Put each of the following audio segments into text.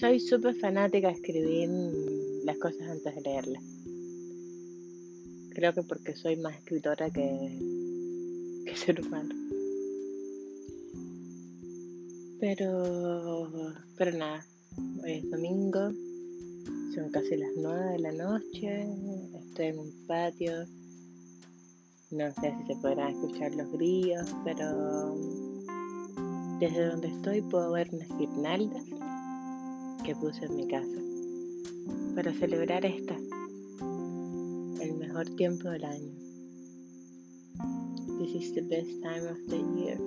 Soy súper fanática de escribir las cosas antes de leerlas. Creo que porque soy más escritora que, que ser humano. Pero, pero nada, hoy es domingo, son casi las nueve de la noche, estoy en un patio, no sé si se podrán escuchar los grillos, pero desde donde estoy puedo ver unas guirnaldas que puse en mi casa para celebrar esta, el mejor tiempo del año. This is the best time of the year.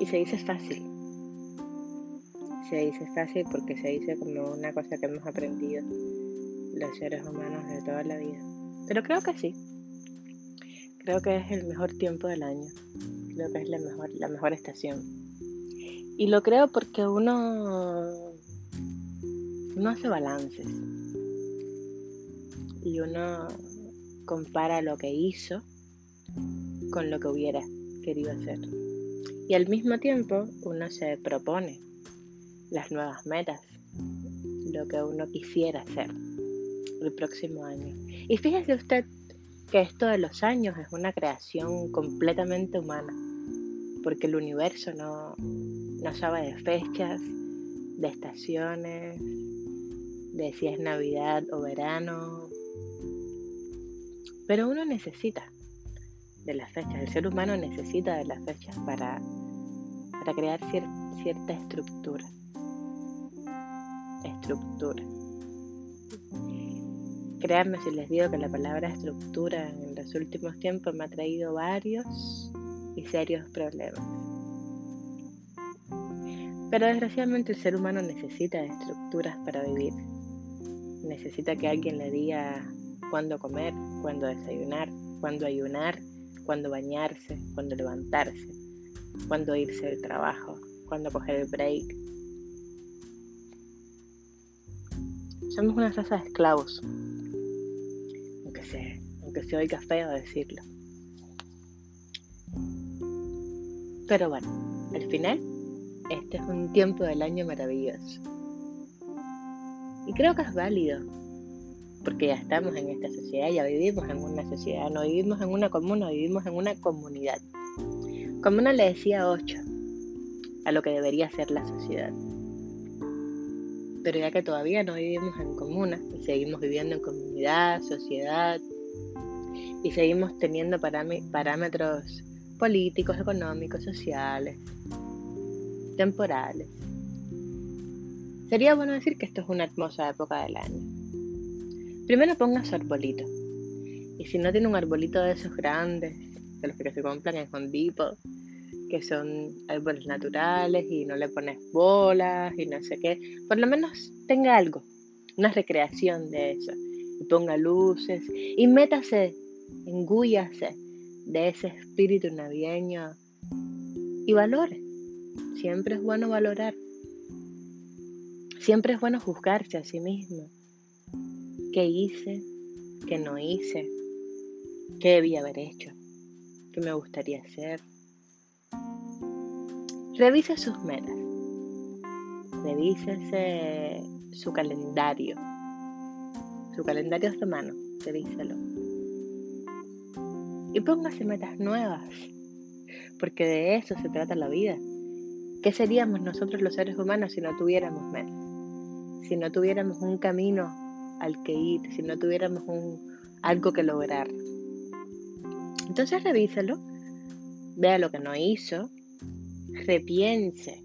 Y se dice fácil. Se dice fácil porque se dice como una cosa que hemos aprendido los seres humanos de toda la vida. Pero creo que sí. Creo que es el mejor tiempo del año. Creo que es la mejor, la mejor estación. Y lo creo porque uno, uno hace balances. Y uno compara lo que hizo con lo que hubiera querido hacer. Y al mismo tiempo uno se propone las nuevas metas, lo que uno quisiera hacer el próximo año. Y fíjese usted que esto de los años es una creación completamente humana, porque el universo no, no sabe de fechas, de estaciones, de si es Navidad o verano, pero uno necesita de las fechas. El ser humano necesita de las fechas para, para crear cierta estructura. Estructura. Créanme si les digo que la palabra estructura en los últimos tiempos me ha traído varios y serios problemas. Pero desgraciadamente el ser humano necesita de estructuras para vivir. Necesita que alguien le diga cuándo comer, cuándo desayunar, cuándo ayunar, cuándo bañarse, cuándo levantarse, cuándo irse del trabajo, cuándo coger el break. Somos una raza de esclavos, aunque se, aunque se oiga feo decirlo. Pero bueno, al final, este es un tiempo del año maravilloso. Y creo que es válido porque ya estamos en esta sociedad, ya vivimos en una sociedad, no vivimos en una comuna, vivimos en una comunidad. Comuna le decía 8 a lo que debería ser la sociedad. Pero ya que todavía no vivimos en comuna y seguimos viviendo en comunidad, sociedad y seguimos teniendo parámetros políticos, económicos, sociales, temporales. Sería bueno decir que esto es una hermosa época del año Primero ponga su arbolito. Y si no tiene un arbolito de esos grandes, de los que se compran en Hondipo, que son árboles naturales y no le pones bolas y no sé qué, por lo menos tenga algo, una recreación de eso. Y ponga luces y métase, engúyase de ese espíritu navideño y valore. Siempre es bueno valorar. Siempre es bueno juzgarse a sí mismo qué hice, qué no hice, qué debía haber hecho, qué me gustaría hacer. Revise sus metas, revísese su calendario, su calendario de mano, revíselo. Y póngase metas nuevas, porque de eso se trata la vida. ¿Qué seríamos nosotros los seres humanos si no tuviéramos metas? Si no tuviéramos un camino al que ir, si no tuviéramos un, algo que lograr. Entonces revíselo, vea lo que no hizo, repiense,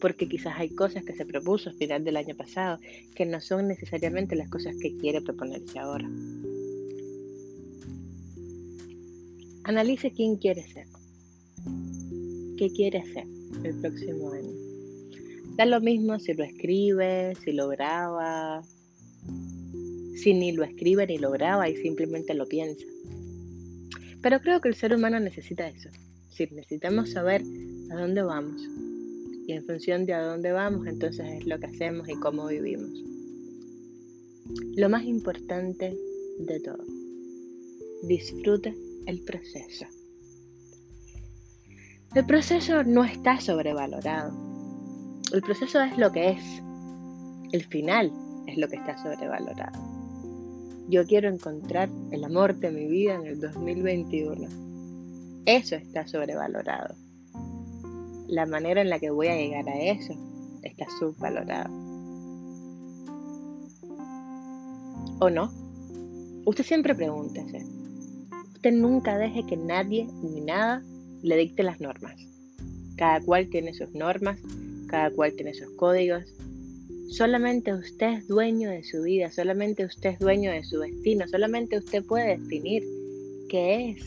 porque quizás hay cosas que se propuso a final del año pasado que no son necesariamente las cosas que quiere proponerse ahora. Analice quién quiere ser, qué quiere hacer el próximo año. Da lo mismo si lo escribe, si lo graba, si ni lo escribe ni lo graba y simplemente lo piensa. Pero creo que el ser humano necesita eso. Si necesitamos saber a dónde vamos. Y en función de a dónde vamos, entonces es lo que hacemos y cómo vivimos. Lo más importante de todo, disfrute el proceso. El proceso no está sobrevalorado El proceso es lo que es. El final es lo que está sobrevalorado. Yo quiero encontrar el amor de mi vida en el 2021. Eso está sobrevalorado. La manera en la que voy a llegar a eso está subvalorado. ¿O no? Usted siempre pregúntese. Usted nunca deje que nadie ni nada le dicte las normas. Cada cual tiene sus normas, cada cual tiene sus códigos. Solamente usted es dueño de su vida, solamente usted es dueño de su destino, solamente usted puede definir qué es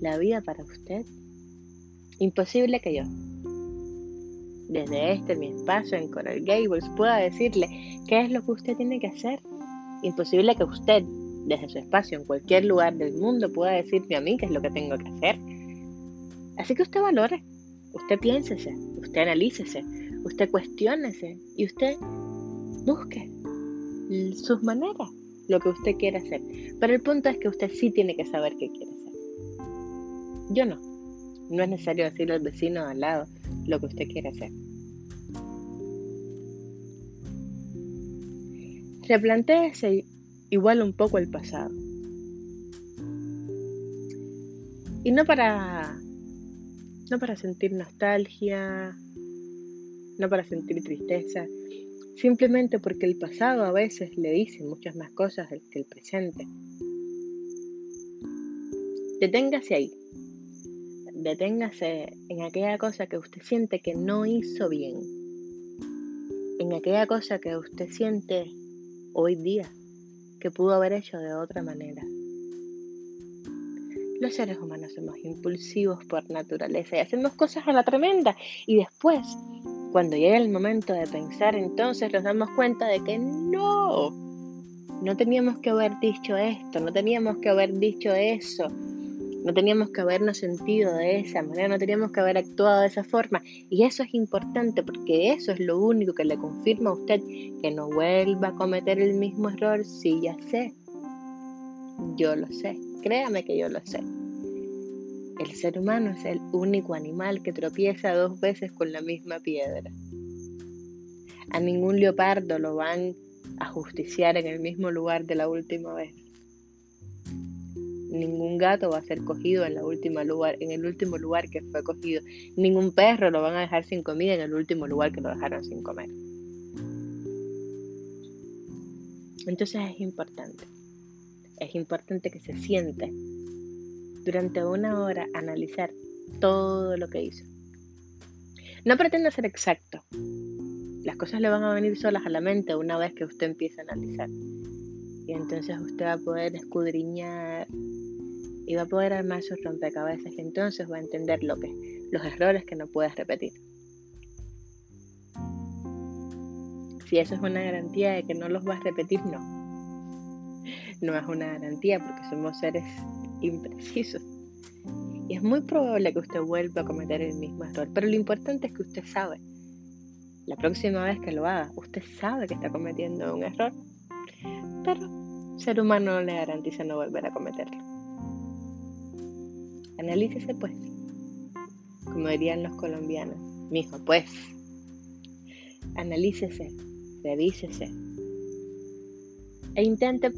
la vida para usted. Imposible que yo, desde este mi espacio en Coral Gables, pueda decirle qué es lo que usted tiene que hacer. Imposible que usted, desde su espacio en cualquier lugar del mundo, pueda decirme a mí qué es lo que tengo que hacer. Así que usted valore, usted piénsese, usted analícese, usted cuestiónese y usted busque sus maneras, lo que usted quiere hacer. Pero el punto es que usted sí tiene que saber qué quiere hacer. Yo no. No es necesario decirle al vecino al lado lo que usted quiere hacer. Replantéese igual un poco el pasado. Y no para no para sentir nostalgia, no para sentir tristeza, simplemente porque el pasado a veces le dice muchas más cosas que el presente. Deténgase ahí. Deténgase en aquella cosa que usted siente que no hizo bien. En aquella cosa que usted siente hoy día que pudo haber hecho de otra manera. Los seres humanos somos impulsivos por naturaleza y hacemos cosas a la tremenda. Y después, cuando llega el momento de pensar, entonces nos damos cuenta de que no, no teníamos que haber dicho esto, no teníamos que haber dicho eso, no teníamos que habernos sentido de esa manera, no teníamos que haber actuado de esa forma. Y eso es importante porque eso es lo único que le confirma a usted que no vuelva a cometer el mismo error. Sí, ya sé. Yo lo sé. Créame que yo lo sé. El ser humano es el único animal que tropieza dos veces con la misma piedra. A ningún leopardo lo van a justiciar en el mismo lugar de la última vez. Ningún gato va a ser cogido en, la última lugar, en el último lugar que fue cogido. Ningún perro lo van a dejar sin comida en el último lugar que lo dejaron sin comer. Entonces es importante es importante que se siente durante una hora analizar todo lo que hizo. No pretenda ser exacto. Las cosas le van a venir solas a la mente una vez que usted empiece a analizar. Y entonces usted va a poder escudriñar y va a poder armar sus rompecabezas y entonces va a entender lo que, los errores que no puedes repetir. Si eso es una garantía de que no los vas a repetir, no no es una garantía porque somos seres imprecisos. Y es muy probable que usted vuelva a cometer el mismo error, pero lo importante es que usted sabe. La próxima vez que lo haga, usted sabe que está cometiendo un error, pero ser humano no le garantiza no volver a cometerlo. Analícese pues, como dirían los colombianos, mijo, pues, analícese, revísese e intente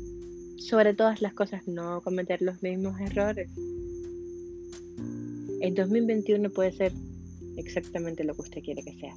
sobre todas las cosas no cometer los mismos errores. El 2021 puede ser exactamente lo que usted quiere que sea.